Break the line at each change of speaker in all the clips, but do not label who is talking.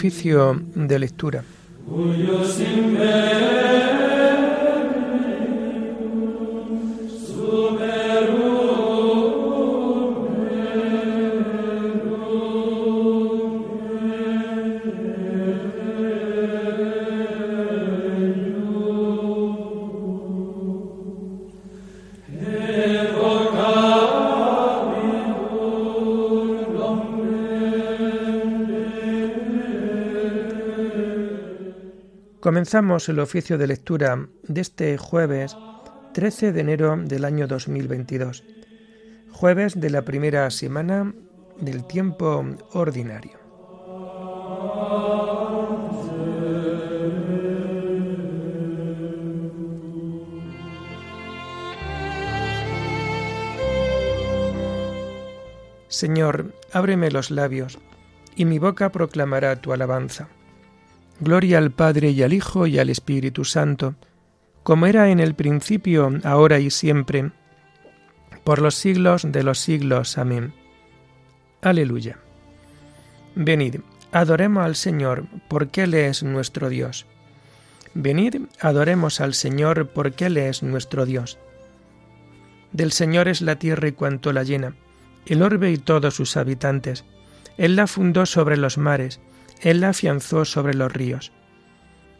Oficio de lectura. Comenzamos el oficio de lectura de este jueves 13 de enero del año 2022, jueves de la primera semana del tiempo ordinario. Señor, ábreme los labios, y mi boca proclamará tu alabanza. Gloria al Padre y al Hijo y al Espíritu Santo, como era en el principio, ahora y siempre, por los siglos de los siglos. Amén. Aleluya. Venid, adoremos al Señor, porque Él es nuestro Dios. Venid, adoremos al Señor, porque Él es nuestro Dios. Del Señor es la tierra y cuanto la llena, el orbe y todos sus habitantes. Él la fundó sobre los mares, él afianzó sobre los ríos.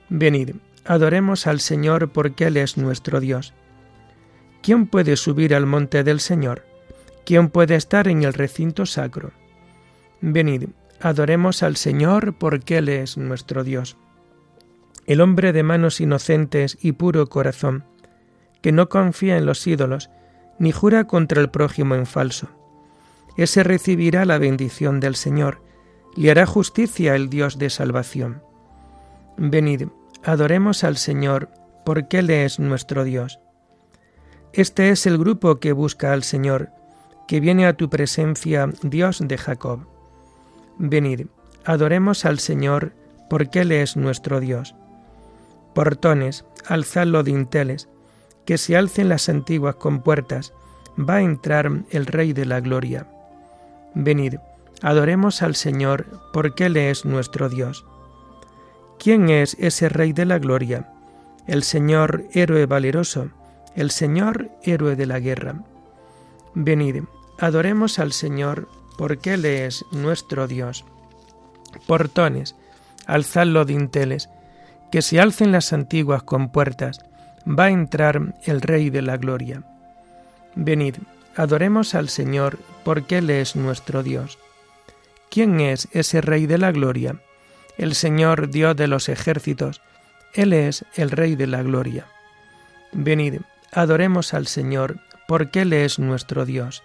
Venid, adoremos al Señor porque Él es nuestro Dios. ¿Quién puede subir al monte del Señor? ¿Quién puede estar en el recinto sacro? Venid, adoremos al Señor porque Él es nuestro Dios. El hombre de manos inocentes y puro corazón, que no confía en los ídolos, ni jura contra el prójimo en falso. Ese recibirá la bendición del Señor, le hará justicia el Dios de salvación. Venid, adoremos al Señor, porque Él es nuestro Dios. Este es el grupo que busca al Señor, que viene a tu presencia, Dios de Jacob. Venid, adoremos al Señor, porque Él es nuestro Dios. Portones, alzad los dinteles, que se alcen las antiguas compuertas, va a entrar el Rey de la Gloria. Venid, Adoremos al Señor, porque Él es nuestro Dios. ¿Quién es ese Rey de la Gloria? El Señor héroe valeroso, el Señor héroe de la guerra. Venid, adoremos al Señor, porque Él es nuestro Dios. Portones, alzad los dinteles, que se alcen las antiguas compuertas, va a entrar el Rey de la Gloria. Venid, adoremos al Señor, porque Él es nuestro Dios. ¿Quién es ese Rey de la Gloria? El Señor Dios de los ejércitos. Él es el Rey de la Gloria. Venid, adoremos al Señor, porque Él es nuestro Dios.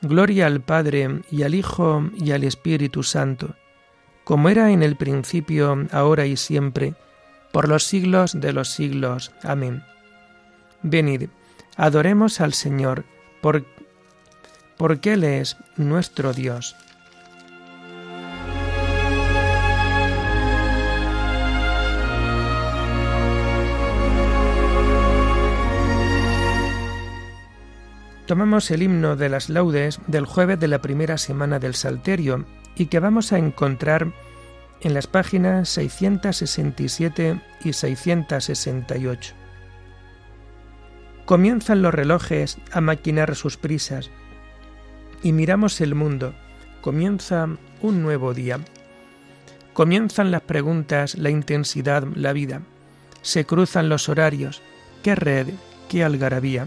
Gloria al Padre y al Hijo y al Espíritu Santo, como era en el principio, ahora y siempre, por los siglos de los siglos. Amén. Venid, adoremos al Señor, porque Él es nuestro Dios. Tomamos el himno de las laudes del jueves de la primera semana del Salterio y que vamos a encontrar en las páginas 667 y 668. Comienzan los relojes a maquinar sus prisas y miramos el mundo. Comienza un nuevo día. Comienzan las preguntas, la intensidad, la vida. Se cruzan los horarios. ¡Qué red! ¡Qué algarabía!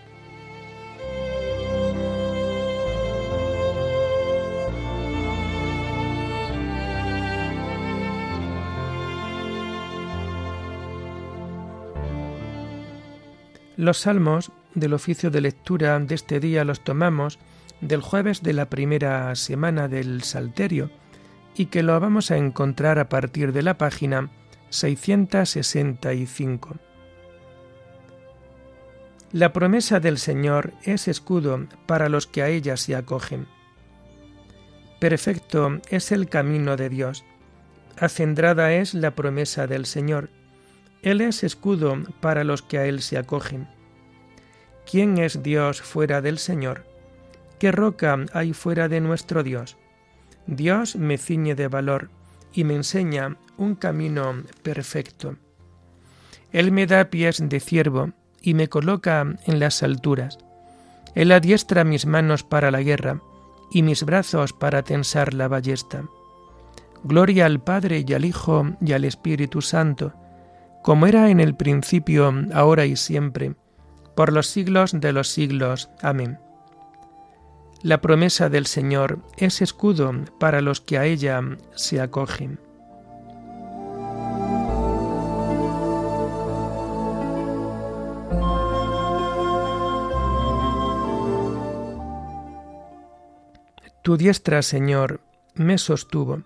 Los salmos del oficio de lectura de este día los tomamos del jueves de la primera semana del Salterio y que lo vamos a encontrar a partir de la página 665. La promesa del Señor es escudo para los que a ella se acogen. Perfecto es el camino de Dios. Acendrada es la promesa del Señor. Él es escudo para los que a Él se acogen. ¿Quién es Dios fuera del Señor? ¿Qué roca hay fuera de nuestro Dios? Dios me ciñe de valor y me enseña un camino perfecto. Él me da pies de ciervo y me coloca en las alturas. Él adiestra mis manos para la guerra y mis brazos para tensar la ballesta. Gloria al Padre y al Hijo y al Espíritu Santo, como era en el principio, ahora y siempre, por los siglos de los siglos. Amén. La promesa del Señor es escudo para los que a ella se acogen. Tu diestra, Señor, me sostuvo.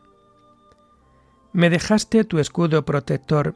Me dejaste tu escudo protector,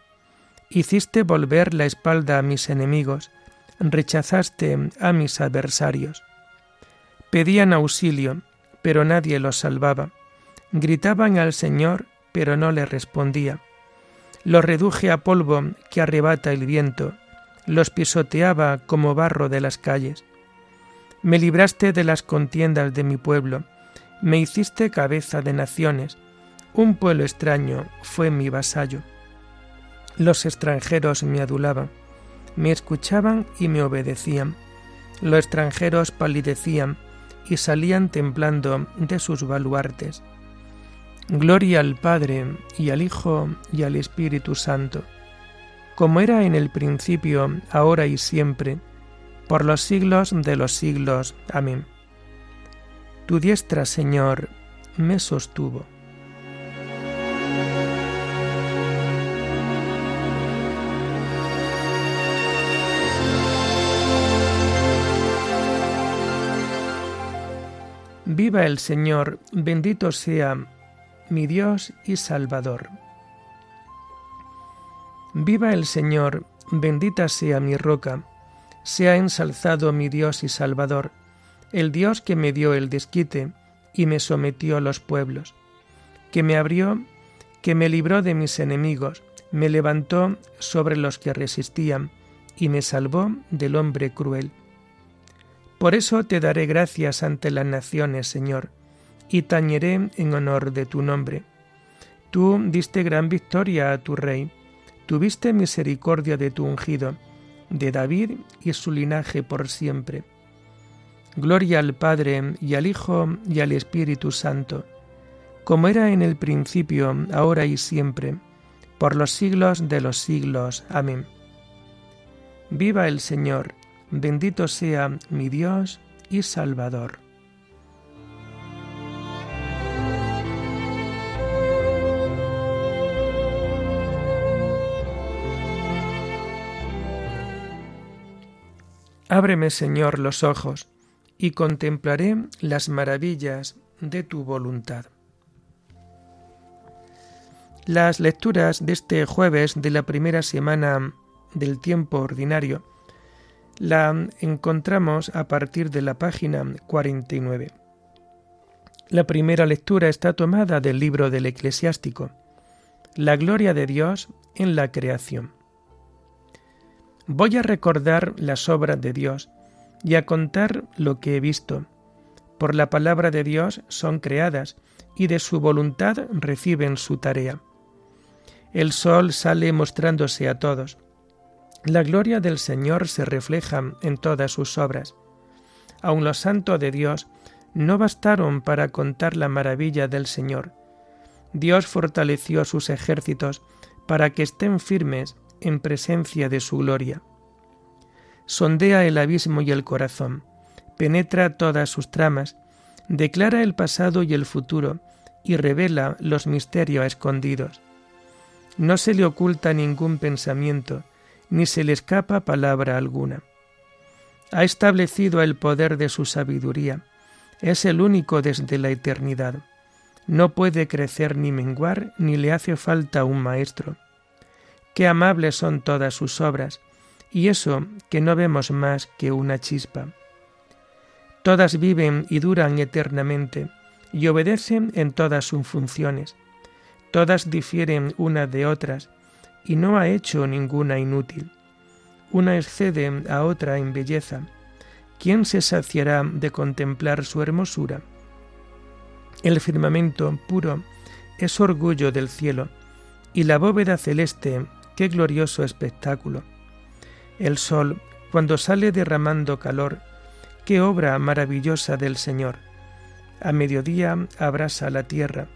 hiciste volver la espalda a mis enemigos, rechazaste a mis adversarios. Pedían auxilio, pero nadie los salvaba. Gritaban al Señor, pero no le respondía. Los reduje a polvo que arrebata el viento, los pisoteaba como barro de las calles. Me libraste de las contiendas de mi pueblo, me hiciste cabeza de naciones, un pueblo extraño fue mi vasallo. Los extranjeros me adulaban, me escuchaban y me obedecían. Los extranjeros palidecían y salían temblando de sus baluartes. Gloria al Padre y al Hijo y al Espíritu Santo, como era en el principio, ahora y siempre, por los siglos de los siglos. Amén. Tu diestra, Señor, me sostuvo. Viva el Señor, bendito sea mi Dios y Salvador. Viva el Señor, bendita sea mi roca, sea ensalzado mi Dios y Salvador el Dios que me dio el desquite y me sometió a los pueblos, que me abrió, que me libró de mis enemigos, me levantó sobre los que resistían y me salvó del hombre cruel. Por eso te daré gracias ante las naciones, Señor, y tañeré en honor de tu nombre. Tú diste gran victoria a tu rey, tuviste misericordia de tu ungido, de David y su linaje por siempre Gloria al Padre y al Hijo y al Espíritu Santo, como era en el principio, ahora y siempre, por los siglos de los siglos. Amén. Viva el Señor, bendito sea mi Dios y Salvador. Ábreme, Señor, los ojos y contemplaré las maravillas de tu voluntad. Las lecturas de este jueves de la primera semana del tiempo ordinario la encontramos a partir de la página 49. La primera lectura está tomada del libro del eclesiástico, La gloria de Dios en la creación. Voy a recordar las obras de Dios, y a contar lo que he visto. Por la palabra de Dios son creadas y de su voluntad reciben su tarea. El sol sale mostrándose a todos. La gloria del Señor se refleja en todas sus obras. Aun los santos de Dios no bastaron para contar la maravilla del Señor. Dios fortaleció sus ejércitos para que estén firmes en presencia de su gloria. sondea el abismo y el corazón, penetra todas sus tramas, declara el pasado y el futuro, y revela los misterios escondidos. No se le oculta ningún pensamiento, ni se le escapa palabra alguna. Ha establecido el poder de su sabiduría, es el único desde la eternidad. No puede crecer ni menguar, ni le hace falta un maestro. Qué amables son todas sus obras, y eso que no vemos más que una chispa. Todas viven y duran eternamente, y obedecen en todas sus funciones. Todas difieren unas de otras, y no ha hecho ninguna inútil. Una excede a otra en belleza. ¿Quién se saciará de contemplar su hermosura? El firmamento puro es orgullo del cielo, y la bóveda celeste, qué glorioso espectáculo. El sol, cuando sale derramando calor, qué obra maravillosa del Señor. A mediodía abrasa la tierra.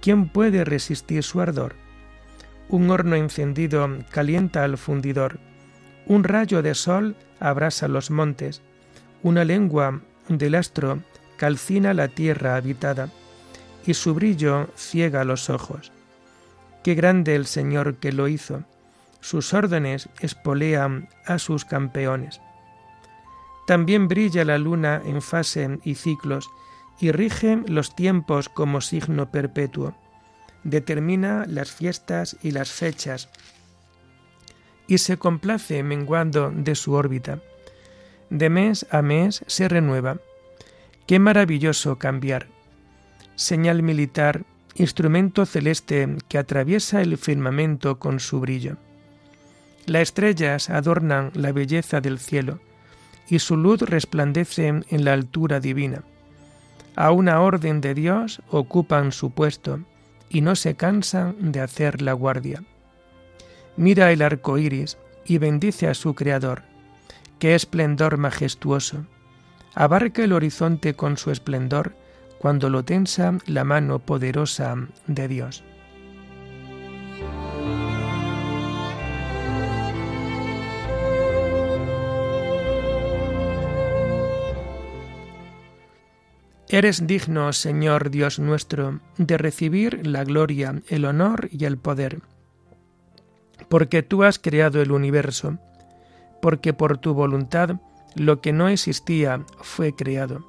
¿Quién puede resistir su ardor? Un horno encendido calienta al fundidor. Un rayo de sol abrasa los montes. Una lengua del astro calcina la tierra habitada, y su brillo ciega los ojos. Qué grande el Señor que lo hizo. Sus órdenes espolean a sus campeones. También brilla la luna en fase y ciclos, y rige los tiempos como signo perpetuo. Determina las fiestas y las fechas, y se complace menguando de su órbita. De mes a mes se renueva. Qué maravilloso cambiar. Señal militar, instrumento celeste que atraviesa el firmamento con su brillo. Las estrellas adornan la belleza del cielo, y su luz resplandece en la altura divina. A una orden de Dios ocupan su puesto, y no se cansan de hacer la guardia. Mira el arco iris y bendice a su Creador. Qué esplendor majestuoso. Abarca el horizonte con su esplendor cuando lo tensa la mano poderosa de Dios. Eres digno, Señor Dios nuestro, de recibir la gloria, el honor y el poder, porque tú has creado el universo, porque por tu voluntad lo que no existía fue creado.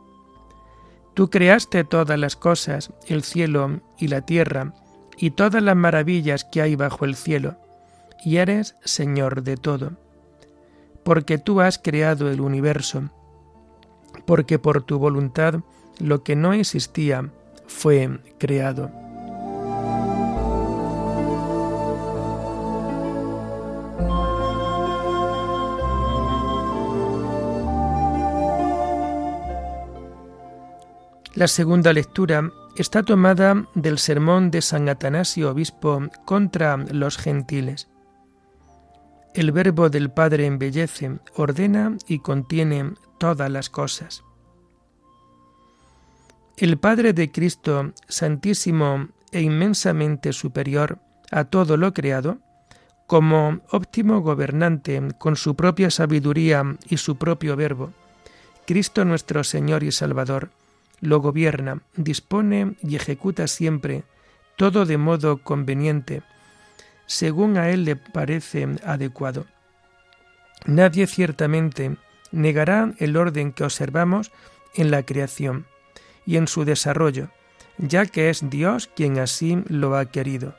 Tú creaste todas las cosas, el cielo y la tierra, y todas las maravillas que hay bajo el cielo, y eres Señor de todo. Porque tú has creado el universo, porque por tu voluntad lo que no existía fue creado. La segunda lectura está tomada del sermón de San Atanasio Obispo contra los gentiles. El verbo del Padre embellece, ordena y contiene todas las cosas. El Padre de Cristo, santísimo e inmensamente superior a todo lo creado, como óptimo gobernante con su propia sabiduría y su propio verbo, Cristo nuestro Señor y Salvador, lo gobierna, dispone y ejecuta siempre todo de modo conveniente, según a él le parece adecuado. Nadie ciertamente negará el orden que observamos en la creación y en su desarrollo, ya que es Dios quien así lo ha querido.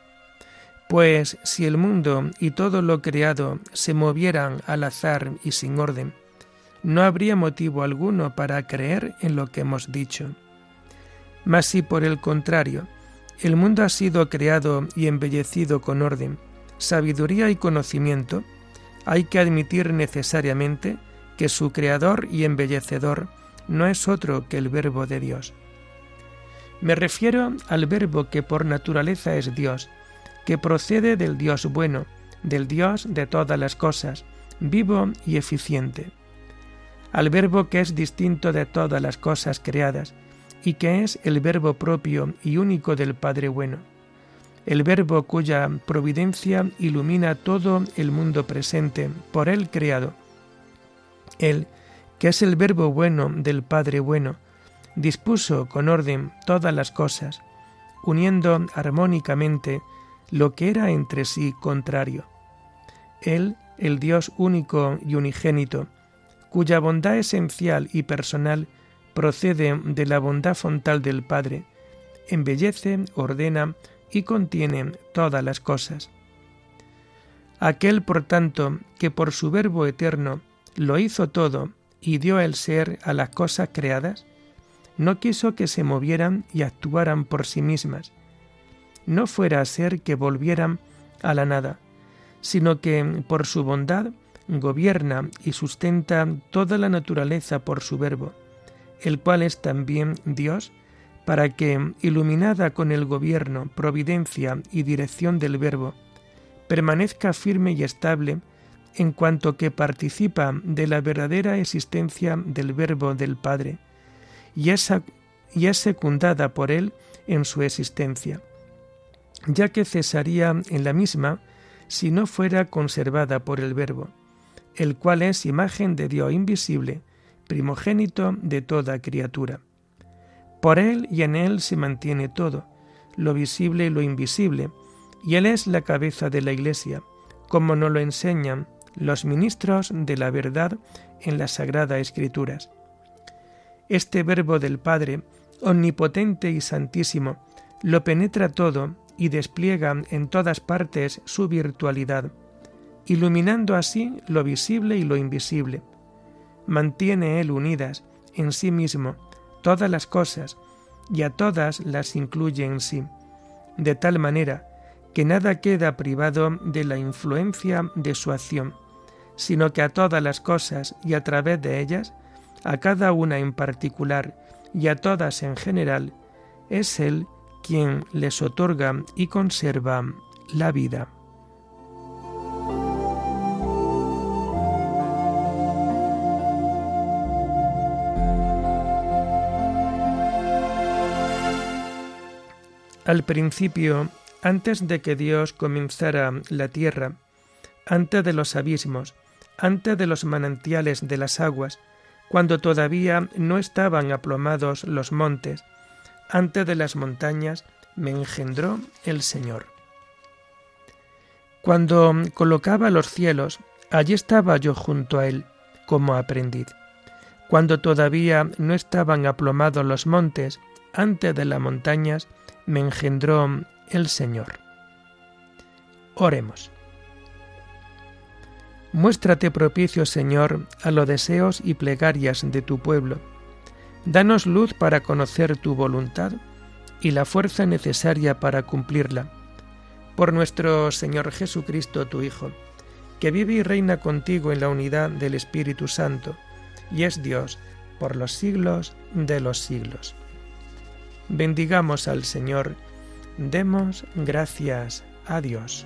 Pues si el mundo y todo lo creado se movieran al azar y sin orden, no habría motivo alguno para creer en lo que hemos dicho. Mas si por el contrario, el mundo ha sido creado y embellecido con orden, sabiduría y conocimiento, hay que admitir necesariamente que su creador y embellecedor no es otro que el verbo de Dios. Me refiero al verbo que por naturaleza es Dios, que procede del Dios bueno, del Dios de todas las cosas, vivo y eficiente. Al verbo que es distinto de todas las cosas creadas, y que es el verbo propio y único del Padre bueno. El verbo cuya providencia ilumina todo el mundo presente, por él creado Él, que es el verbo bueno del Padre bueno, dispuso con orden todas las cosas, uniendo armónicamente lo que era entre sí contrario. Él, el Dios único y unigénito, cuya bondad esencial y personal procede de la bondad fontal del Padre, embellece, ordena y contiene todas las cosas. Aquel, por tanto, que por su Verbo eterno lo hizo todo y dio el ser a las cosas creadas, no quiso que se movieran y actuaran por sí mismas, no fuera a ser que volvieran a la nada, sino que por su bondad gobierna y sustenta toda la naturaleza por su verbo, el cual es también Dios, para que, iluminada con el gobierno, providencia y dirección del verbo, permanezca firme y estable en cuanto que participa de la verdadera existencia del verbo del Padre, y es, secundada por él en su existencia, ya que cesaría en la misma si no fuera conservada por el verbo, el cual es imagen de Dios invisible, primogénito de toda criatura. Por él y en él se mantiene todo, lo visible y lo invisible, y él es la cabeza de la Iglesia, como nos lo enseñan los ministros de la verdad en las Sagradas Escrituras. Este verbo del Padre, omnipotente y santísimo, lo penetra todo y despliega en todas partes su virtualidad, iluminando así lo visible y lo invisible. Mantiene Él unidas en sí mismo todas las cosas y a todas las incluye en sí, de tal manera que nada queda privado de la influencia de su acción, sino que a todas las cosas y a través de ellas, a cada una en particular y a todas en general, es Él quien les otorga y conserva la vida. Al principio, antes de que Dios comenzara la tierra, antes de los abismos, antes de los manantiales de las aguas, cuando todavía no estaban aplomados los montes, antes de las montañas, me engendró el Señor. Cuando colocaba los cielos, allí estaba yo junto a él, como aprendiz. Cuando todavía no estaban aplomados los montes, antes de las montañas, me engendró el Señor. Oremos. Muéstrate propicio, Señor, a los deseos y plegarias de tu pueblo. Danos luz para conocer tu voluntad y la fuerza necesaria para cumplirla. Por nuestro Señor Jesucristo, tu Hijo, que vive y reina contigo en la unidad del Espíritu Santo, y es Dios por los siglos de los siglos. Bendigamos al Señor, demos gracias a Dios.